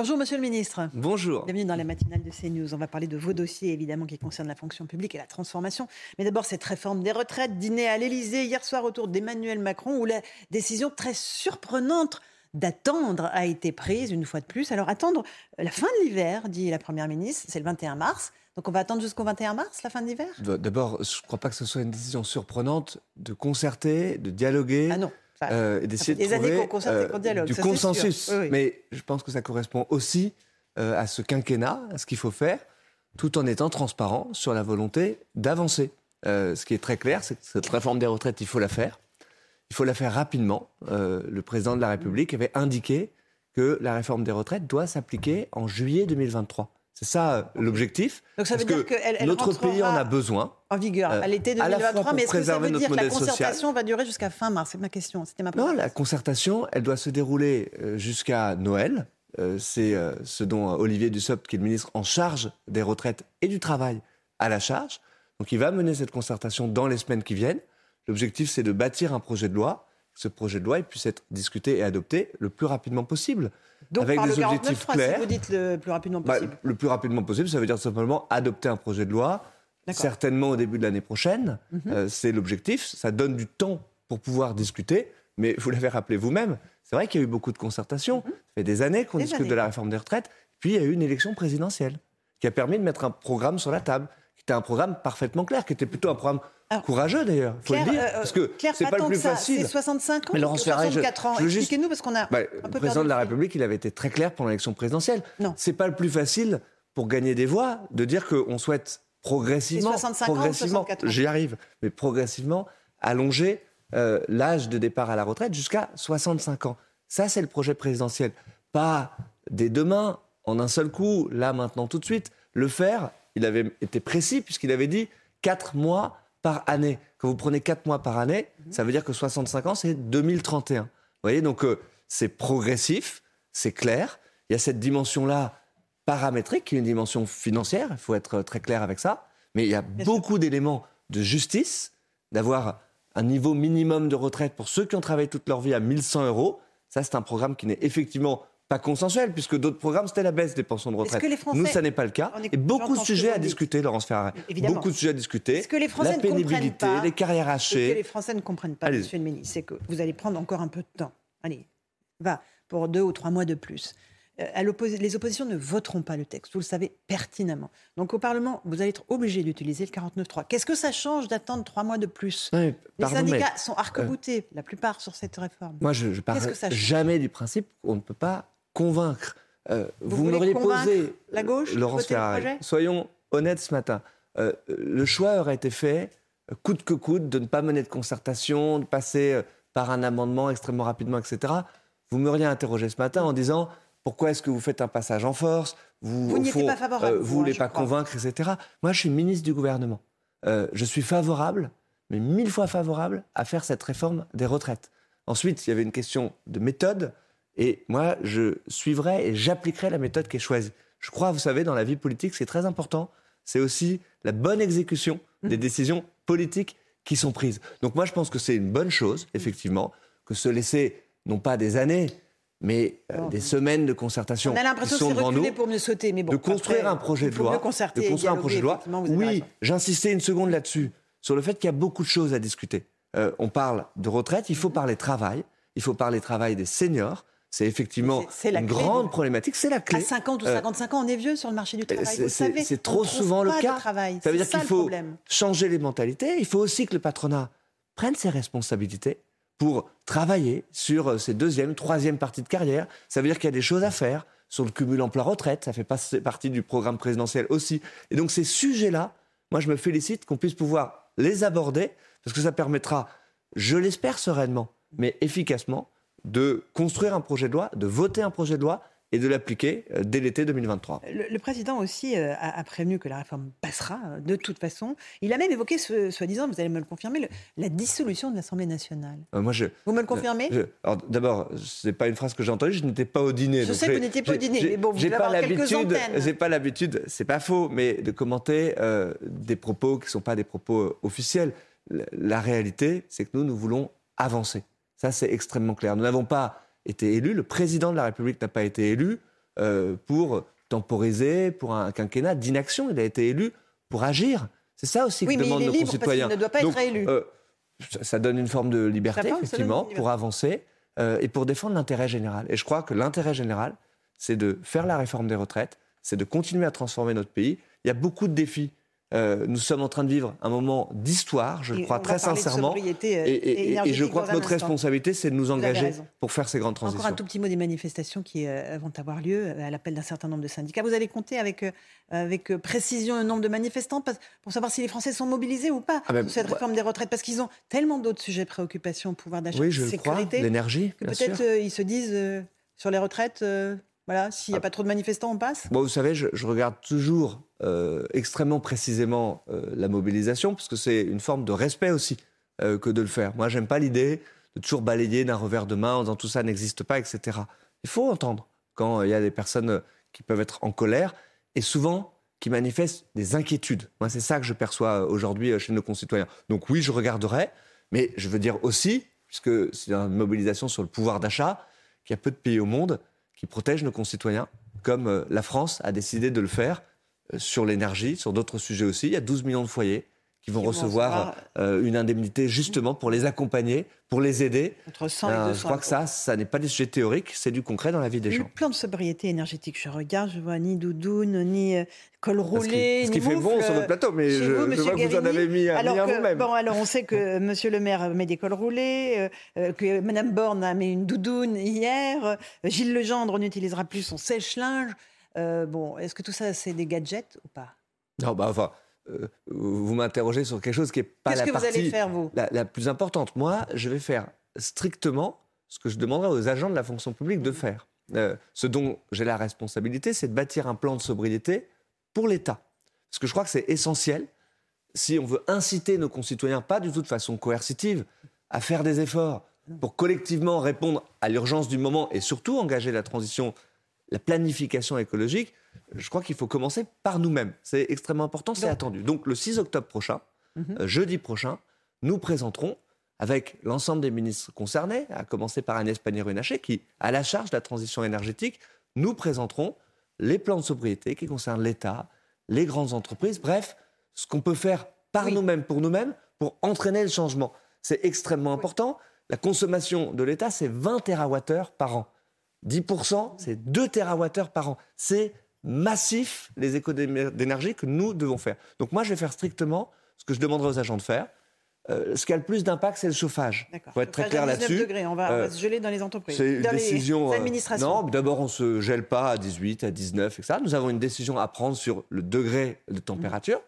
Bonjour Monsieur le Ministre. Bonjour. Bienvenue dans la matinale de CNews. On va parler de vos dossiers évidemment qui concernent la fonction publique et la transformation. Mais d'abord cette réforme des retraites, dîner à l'Elysée hier soir autour d'Emmanuel Macron où la décision très surprenante d'attendre a été prise une fois de plus. Alors attendre la fin de l'hiver, dit la Première ministre, c'est le 21 mars. Donc on va attendre jusqu'au 21 mars, la fin de l'hiver? D'abord, je ne crois pas que ce soit une décision surprenante de concerter, de dialoguer. Ah non. Euh, d'essayer de trouver années qu'on euh, dialogue, du consensus. Mais je pense que ça correspond aussi euh, à ce quinquennat, à ce qu'il faut faire, tout en étant transparent sur la volonté d'avancer. ce qui est très clair, c'est que cette réforme des retraites, il faut la faire. Il faut la faire rapidement. Le président de la République avait indiqué que la réforme des retraites doit s'appliquer en juillet 2023. C'est ça euh, l'objectif. Donc ça veut dire que notre pays en a besoin. En vigueur à l'été 2023, mais est-ce que ça veut dire que la concertation va durer jusqu'à fin mars? C'est ma question. C'était ma Non, la concertation, elle doit se dérouler euh, jusqu'à Noël. C'est ce dont Olivier Dussopt, qui est le ministre en charge des retraites et du travail, a la charge. Donc il va mener cette concertation dans les semaines qui viennent. L'objectif, c'est de bâtir un projet de loi. Ce projet de loi puisse être discuté et adopté le plus rapidement possible. Donc, avec des objectifs clairs. Si vous dites le plus rapidement bah, possible. le plus rapidement possible, ça veut dire simplement adopter un projet de loi, certainement au début de l'année prochaine. Mhm. Euh, c'est l'objectif. Ça donne du temps pour pouvoir discuter. Mais vous l'avez rappelé vous-même, c'est vrai qu'il y a eu beaucoup de concertations. Mhm. Ça fait des années qu'on discute de la réforme des retraites. Puis il y a eu une élection présidentielle qui a permis de mettre un programme sur la table, qui était un programme parfément clair, qui était plutôt un programme courageux d'ailleurs, faut le dire, euh, parce que c'est pas, le plus facile. C'est 65 ans, mais Laurence 64 ans. Expliquez-nous parce qu'on a bah, Le président de la République, il avait été très clair pendant l'élection présidentielle. Non. C'est pas le plus facile pour gagner des voix de dire qu'on souhaite progressivement, 65 progressivement, j'y arrive, mais progressivement allonger euh, l'âge de départ à la retraite jusqu'à 65 ans. Ça, c'est le projet présidentiel. Pas dès demain, en un seul coup, là, maintenant, tout de suite. Le faire, il avait été précis puisqu'il avait dit 4 mois par année. Quand vous prenez 4 mois par année, mhm. ça veut dire que 65 ans, c'est 2031. Vous voyez, donc euh, c'est progressif, c'est clair. Il y a cette dimension-là paramétrique, qui est une dimension financière, il faut être très clair avec ça. Mais il y a beaucoup d'éléments de justice, d'avoir un niveau minimum de retraite pour ceux qui ont travaillé toute leur vie à 1100 euros. Ça, c'est un programme qui n'est effectivement pas consensuel, puisque d'autres programmes, c'était la baisse des pensions de retraite. Nous, ça n'est pas le cas. Et beaucoup de sujets à discuter, Laurence Ferrari. Beaucoup de sujets à discuter. que les Français la pénibilité, les carrières hachées. Ce que les Français ne comprennent pas, Monsieur le ministre, c'est que vous allez prendre encore un peu de temps. Allez, va, pour deux ou trois mois de plus. Euh, les oppositions ne voteront pas le texte, vous le savez pertinemment. Donc au Parlement, vous allez être obligé d'utiliser le 49.3. Qu'est-ce que ça change d'attendre trois mois de plus? Les syndicats sont arc-boutés, euh, la plupart, sur cette réforme. Moi, je ne parle jamais du principe qu'on ne peut pas convaincre. Euh, vous, m'auriez posé, la gauche, Laurence Ferrari, soyons honnêtes ce matin. Euh, le choix aurait été fait, coûte que coûte, de ne pas mener de concertation, de passer euh, par un amendement extrêmement rapidement, etc. Vous m'auriez interrogé ce matin en disant pourquoi est-ce que vous faites un passage en force? Vous, vous pas favorable. vous ne voulez pas convaincre, etc. Moi, je suis ministre du gouvernement. je suis favorable, mais mille fois favorable, à faire cette réforme des retraites. Ensuite, il y avait une question de méthode. Et moi, je suivrai et j'appliquerai la méthode qui est choisie. Je crois, vous savez, dans la vie politique, c'est très important. C'est aussi la bonne exécution des mmh. décisions politiques qui sont prises. Donc moi, je pense que c'est une bonne chose, effectivement, que se laisser, non pas des années, mais euh, des semaines de concertation. On a l'impression que c'est reculer pour mieux sauter, mais bon. De construire un projet de loi. de construire un projet de loi. Oui, j'insistais une seconde là-dessus, sur le fait qu'il y a beaucoup de choses à discuter. Euh, on parle de retraite, il faut parler travail, il faut parler travail des seniors, c'est effectivement une grande problématique. C'est la clé. À 50 ou 55 euh, ans, on est vieux sur le marché du travail. C'est trop souvent le cas. Ça veut dire qu'il faut changer les mentalités. Il faut aussi que le patronat prenne ses responsabilités pour travailler sur ses deuxième, troisième parties de carrière. Ça veut dire qu'il y a des choses à faire sur le cumul emploi-retraite. Ça fait partie du programme présidentiel aussi. Et donc ces sujets-là, moi je me félicite qu'on puisse pouvoir les aborder parce que ça permettra, je l'espère sereinement, mais efficacement, de construire un projet de loi, de voter un projet de loi et de l'appliquer euh, dès l'été 2023. Le, président aussi euh, a, prévenu que la réforme passera euh, de toute façon. Il a même évoqué, soi-disant, vous allez me le confirmer, la dissolution de l'Assemblée nationale. moi, je, vous me le confirmez? D'abord, ce n'est pas une phrase que j'ai entendue, je n'étais pas au dîner. Je sais que vous n'étiez pas au dîner, mais bon, vous n'ai pas l'habitude. J'ai pas l'habitude, c'est pas faux, mais de commenter des propos qui ne sont pas des propos officiels. La, réalité, c'est que nous, nous voulons avancer. Ça, c'est extrêmement clair. Nous n'avons pas été élu, le président de la République n'a pas été élu euh, pour temporiser, pour un quinquennat d'inaction. Il a été élu pour agir. C'est ça aussi que demandent nos concitoyens. Parce il ne doit pas être élu. Euh, ça, donne une forme de liberté, effectivement, pour avancer euh, et pour défendre l'intérêt général. Et je crois que l'intérêt général, c'est de faire la réforme des retraites, c'est de continuer à transformer notre pays. Il y a beaucoup de défis euh, nous sommes en train de vivre un moment d'histoire, je le crois très sincèrement. Euh, et, et, je crois que notre responsabilité, c'est de nous engager pour faire ces grandes transitions. Encore un tout petit mot des manifestations qui euh, vont avoir lieu à l'appel d'un certain nombre de syndicats. Vous allez compter avec, avec précision le nombre de manifestants pour savoir si les Français sont mobilisés ou pas ah ben, sur cette réforme des retraites Parce qu'ils ont tellement d'autres sujets de préoccupation, pouvoir d'achat, oui, sécurité. l'énergie. Peut-être ils se disent sur les retraites. Voilà, s'il n'y a ah. pas trop de manifestants, on passe Vous savez, je, regarde toujours euh, extrêmement précisément euh, la mobilisation, parce que c'est une forme de respect aussi euh, que de le faire. Moi, j'aime pas l'idée de toujours balayer d'un revers de main en disant tout ça n'existe pas, etc. Il faut entendre quand il y a des personnes qui peuvent être en colère et souvent qui manifestent des inquiétudes. Moi, c'est ça que je perçois aujourd'hui chez nos concitoyens. Donc oui, je regarderai, mais je veux dire aussi, puisque c'est une mobilisation sur le pouvoir d'achat, qu'il y a peu de pays au monde qui protègent nos concitoyens, comme euh, la France a décidé de le faire euh, sur l'énergie, sur d'autres sujets aussi. Il y a 12 millions de foyers qui vont recevoir euh, une indemnité justement pour les accompagner, pour les aider. Entre 100 et 200 euh, je crois que ça, ça n'est pas des sujets théoriques, c'est du concret dans la vie des gens. Le plan de sobriété énergétique, je regarde, je vois ni doudoune, ni euh, col roulé, Ce qui, fait bon sur notre plateau, mais je, vois que vous en avez mis, alors un vous-même. Bon, alors on sait que Monsieur le maire met des cols roulés, que Madame Borne a mis une doudoune hier, Gilles Legendre n'utilisera plus son sèche-linge. bon, est-ce que tout ça, c'est des gadgets ou pas? Non, bah enfin... Euh, vous m'interrogez sur quelque chose qui n'est pas la partie la, plus importante. Moi, je vais faire strictement ce que je demanderai aux agents de la fonction publique de faire. Euh, ce dont j'ai la responsabilité, c'est de bâtir un plan de sobriété pour l'État. Parce que je crois que c'est essentiel, si on veut inciter nos concitoyens, pas du tout de façon coercitive, à faire des efforts pour collectivement répondre à l'urgence du moment et surtout engager la transition, la planification écologique, je crois qu'il faut commencer par nous-mêmes. C'est extrêmement important, c'est attendu. Donc le 6 octobre prochain, mhm. euh, jeudi prochain, nous présenterons avec l'ensemble des ministres concernés, à commencer par Agnès Pannier-Runacher, qui a la charge de la transition énergétique, nous présenterons les plans de sobriété qui concernent l'État, les grandes entreprises, bref, ce qu'on peut faire par nous-mêmes, pour nous-mêmes, pour entraîner le changement. C'est extrêmement important. La consommation de l'État, c'est 20 TWh par an. 10%, c'est 2 TWh par an. C'est massif les écoles d'énergie que nous devons faire. Donc moi, je vais faire strictement ce que je demanderai aux agents de faire. Euh, ce qui a le plus d'impact, c'est le chauffage. Il faut être très clair là-dessus. On, va, euh, se geler dans les entreprises. C'est une dans décision. Les euh, administrations. non, d'abord, on ne se gèle pas à 18, à 19, etc. Nous avons une décision à prendre sur le degré de température.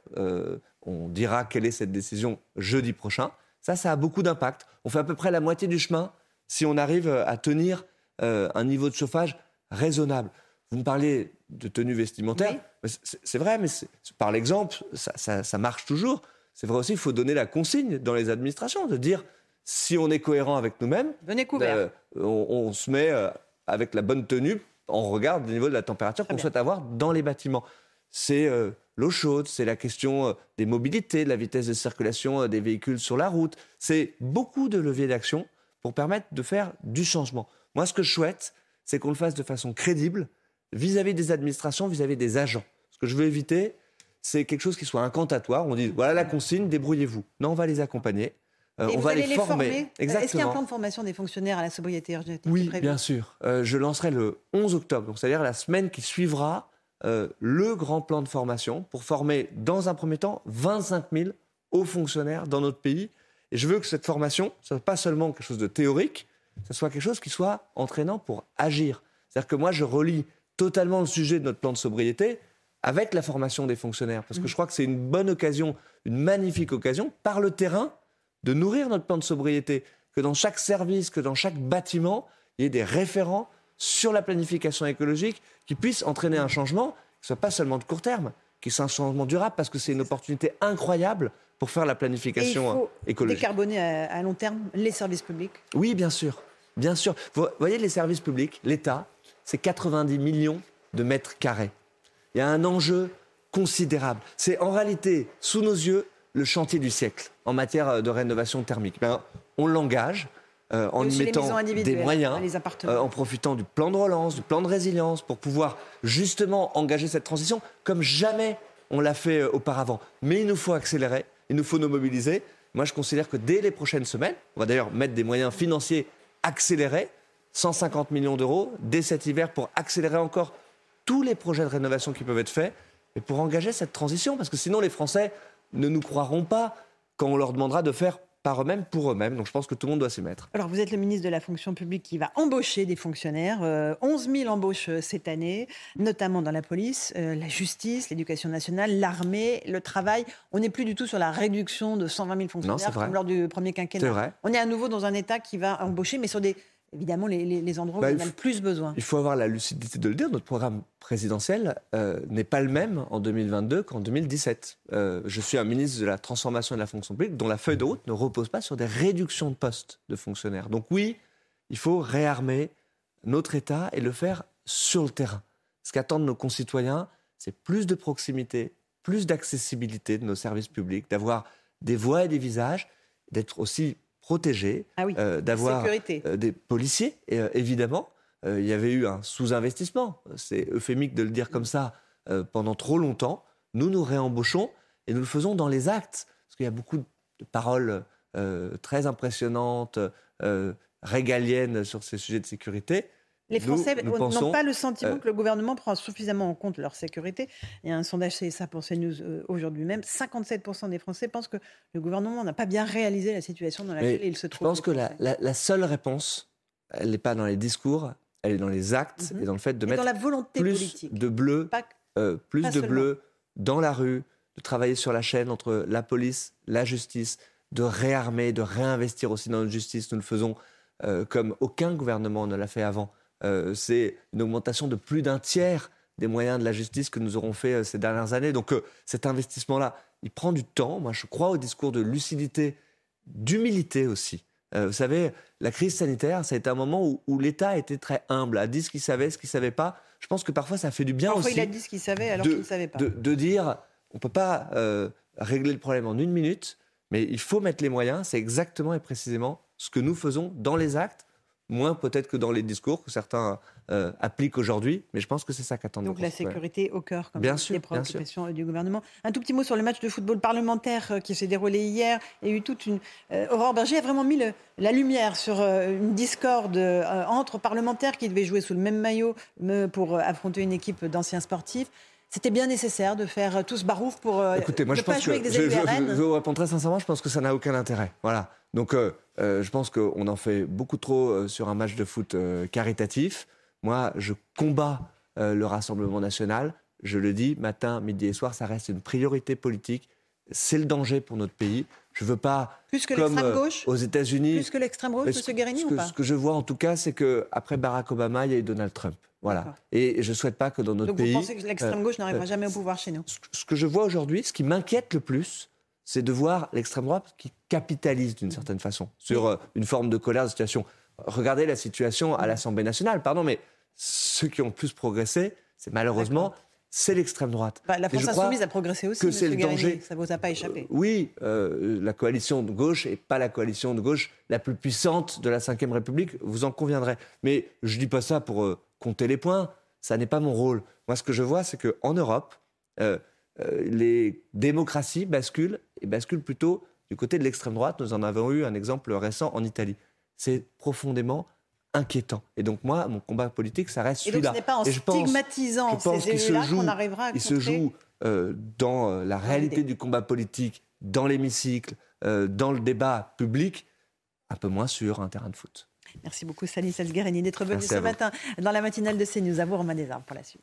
on dira quelle est cette décision jeudi prochain. Ça, ça a beaucoup d'impact. On fait à peu près la moitié du chemin si on arrive à tenir un niveau de chauffage raisonnable. Vous me parlez de tenue vestimentaire. C'est vrai, mais par l'exemple, ça, marche toujours. C'est vrai aussi qu'il faut donner la consigne dans les administrations, de dire si on est cohérent avec nous-mêmes, euh, on, se met euh, avec la bonne tenue, on regarde le niveau de la température qu'on souhaite avoir dans les bâtiments. C'est euh, l'eau chaude, c'est la question des mobilités, de la vitesse de circulation des véhicules sur la route. C'est beaucoup de leviers d'action pour permettre de faire du changement. Moi, ce que je souhaite, c'est qu'on le fasse de façon crédible, vis-à-vis des administrations, vis-à-vis des agents. Ce que je veux éviter, c'est quelque chose qui soit incantatoire. On dit voilà la consigne, débrouillez-vous. Non, on va les accompagner. Euh, on va les, former. Est-ce qu'il y a un plan de formation des fonctionnaires à la sobriété énergétique Oui, bien sûr. Euh, je lancerai le 11 octobre, c'est-à-dire la semaine qui suivra euh, le grand plan de formation pour former, dans un premier temps, 25 000 hauts fonctionnaires dans notre pays. Et je veux que cette formation ne soit pas seulement quelque chose de théorique, ce soit quelque chose qui soit entraînant pour agir. C'est-à-dire que moi, je relie totalement le sujet de notre plan de sobriété avec la formation des fonctionnaires. Parce que je crois que c'est une bonne occasion, une magnifique occasion, par le terrain, de nourrir notre plan de sobriété. Que dans chaque service, que dans chaque bâtiment, il y ait des référents sur la planification écologique qui puissent entraîner un changement qui ne soit pas seulement de court terme, qui soit un changement durable, parce que c'est une opportunité incroyable pour faire la planification Et il faut écologique. Décarboner à, à long terme les services publics Oui, bien sûr. Bien sûr. Vous voyez, les services publics, l'État, c'est 90 millions de mètres carrés. Il y a un enjeu considérable. C'est en réalité, sous nos yeux, le chantier du siècle en matière de rénovation thermique. Ben, on l'engage. Euh, en y mettant des moyens, euh, en profitant du plan de relance, du plan de résilience, pour pouvoir justement engager cette transition comme jamais on l'a fait euh, auparavant. Mais il nous faut accélérer, il nous faut nous mobiliser. Moi, je considère que dès les prochaines semaines, on va d'ailleurs mettre des moyens financiers accélérés, 150 millions d'euros, dès cet hiver, pour accélérer encore tous les projets de rénovation qui peuvent être faits, et pour engager cette transition, parce que sinon les Français ne nous croiront pas quand on leur demandera de faire par eux-mêmes, pour eux-mêmes. Donc je pense que tout le monde doit s'y mettre. Alors vous êtes le ministre de la fonction publique qui va embaucher des fonctionnaires. 11 euh, 000 embauches euh, cette année, notamment dans la police, euh, la justice, l'éducation nationale, l'armée, le travail. On n'est plus du tout sur la réduction de 120 000 fonctionnaires comme lors du premier quinquennat. On est à nouveau dans un État qui va embaucher, mais sur des évidemment les, endroits où bah, on a le plus besoin. Il faut avoir la lucidité de le dire. Notre programme présidentiel euh, n'est pas le même en 2022 qu'en 2017. Euh, je suis un ministre de la transformation de la fonction publique dont la feuille de route ne repose pas sur des réductions de postes de fonctionnaires. Donc oui, il faut réarmer notre État et le faire sur le terrain. Ce qu'attendent nos concitoyens, c'est plus de proximité, plus d'accessibilité de nos services publics, d'avoir des voix et des visages, d'être aussi protégés, ah euh, d'avoir euh, des policiers, euh, évidemment. il y avait eu un sous-investissement, c'est euphémique de le dire comme ça, pendant trop longtemps. Nous nous réembauchons et nous le faisons dans les actes, parce qu'il y a beaucoup de paroles très impressionnantes, régaliennes sur ces sujets de sécurité. Les Français n'ont pas le sentiment euh, que le gouvernement prend suffisamment en compte leur sécurité. Il y a un sondage CSA pour CNews euh, aujourd'hui même. 57% des Français pensent que le gouvernement n'a pas bien réalisé la situation dans laquelle il se trouve. Je pense que la, seule réponse, elle n'est pas dans les discours, elle est dans les actes mhm. et dans le fait de mettre la volonté plus de bleu, euh, plus de bleu dans la rue, de travailler sur la chaîne entre la police, la justice, de réarmer, de réinvestir aussi dans notre justice. Nous le faisons comme aucun gouvernement ne l'a fait avant. Euh, c'est une augmentation de plus d'un tiers des moyens de la justice que nous aurons fait euh, ces dernières années. Donc euh, cet investissement-là, il prend du temps. Moi, je crois au discours de lucidité, d'humilité aussi. vous savez, la crise sanitaire, ça a été un moment où, l'État était très humble, a dit ce qu'il savait, ce qu'il ne savait pas. Je pense que parfois, ça fait du bien parfois, aussi. il a dit ce qu'il savait alors qu'il ne savait pas. De, dire, on ne peut pas régler le problème en une minute, mais il faut mettre les moyens. C'est exactement et précisément ce que nous faisons dans les actes moins peut-être que dans les discours que certains euh, appliquent aujourd'hui, mais je pense que c'est ça qu'attendent Donc la sécurité au cœur, comme bien sûr, des préoccupations du gouvernement. Un tout petit mot sur le match de football parlementaire euh, qui s'est déroulé hier. Il y a eu toute une... Euh, Aurore Berger a vraiment mis la lumière sur une discorde entre parlementaires qui devaient jouer sous le même maillot pour affronter une équipe d'anciens sportifs. C'était bien nécessaire de faire tout ce barouf pour Écoutez, moi, je pas jouer avec des je, je, je, vous répondre très sincèrement, je pense que ça n'a aucun intérêt. Voilà. Donc, euh, euh, je pense qu'on en fait beaucoup trop euh, sur un match de foot caritatif. Moi, je combats le Rassemblement national. Je le dis, matin, midi et soir, ça reste une priorité politique. C'est le danger pour notre pays. Je veux pas, plus que comme gauche, aux États-Unis, plus que l'extrême gauche, M. Guérini, ou pas Ce que je vois en tout cas, c'est que après Barack Obama, il y a eu Donald Trump. Voilà. Et je ne souhaite pas que dans notre Donc pays. Vous pensez que l'extrême gauche n'arrivera jamais au pouvoir chez nous Ce que je vois aujourd'hui, ce qui m'inquiète le plus, c'est de voir l'extrême droite qui capitalise d'une certaine façon sur euh, une forme de colère de situation. Regardez la situation à l'Assemblée nationale, pardon, mais ceux qui ont le plus progressé, c'est malheureusement c'est l'extrême droite. Bah, la France insoumise a progressé aussi, que c'est le danger. Ça vous a pas échappé. Euh, oui, euh, la coalition de gauche n'est pas la coalition de gauche la plus puissante de la Ve République, vous en conviendrez. Mais je dis pas ça pour compter les points, ça n'est pas mon rôle. Moi, ce que je vois, c'est qu'en Europe, euh, les démocraties basculent, et basculent plutôt du côté de l'extrême droite. Nous en avons eu un exemple récent en Italie. C'est profondément inquiétant. Et donc moi, mon combat politique, ça reste celui-là. Et ce n'est pas en stigmatisant ces élus-là qu'on arrivera à Il se joue euh, dans euh, la réalité du combat politique, dans l'hémicycle, dans le débat public, un peu moins sur un terrain de foot. Merci beaucoup Stanislas Guérini d'être venu ce matin dans la matinale de CNews. À vous Romain Desarmes pour la suite.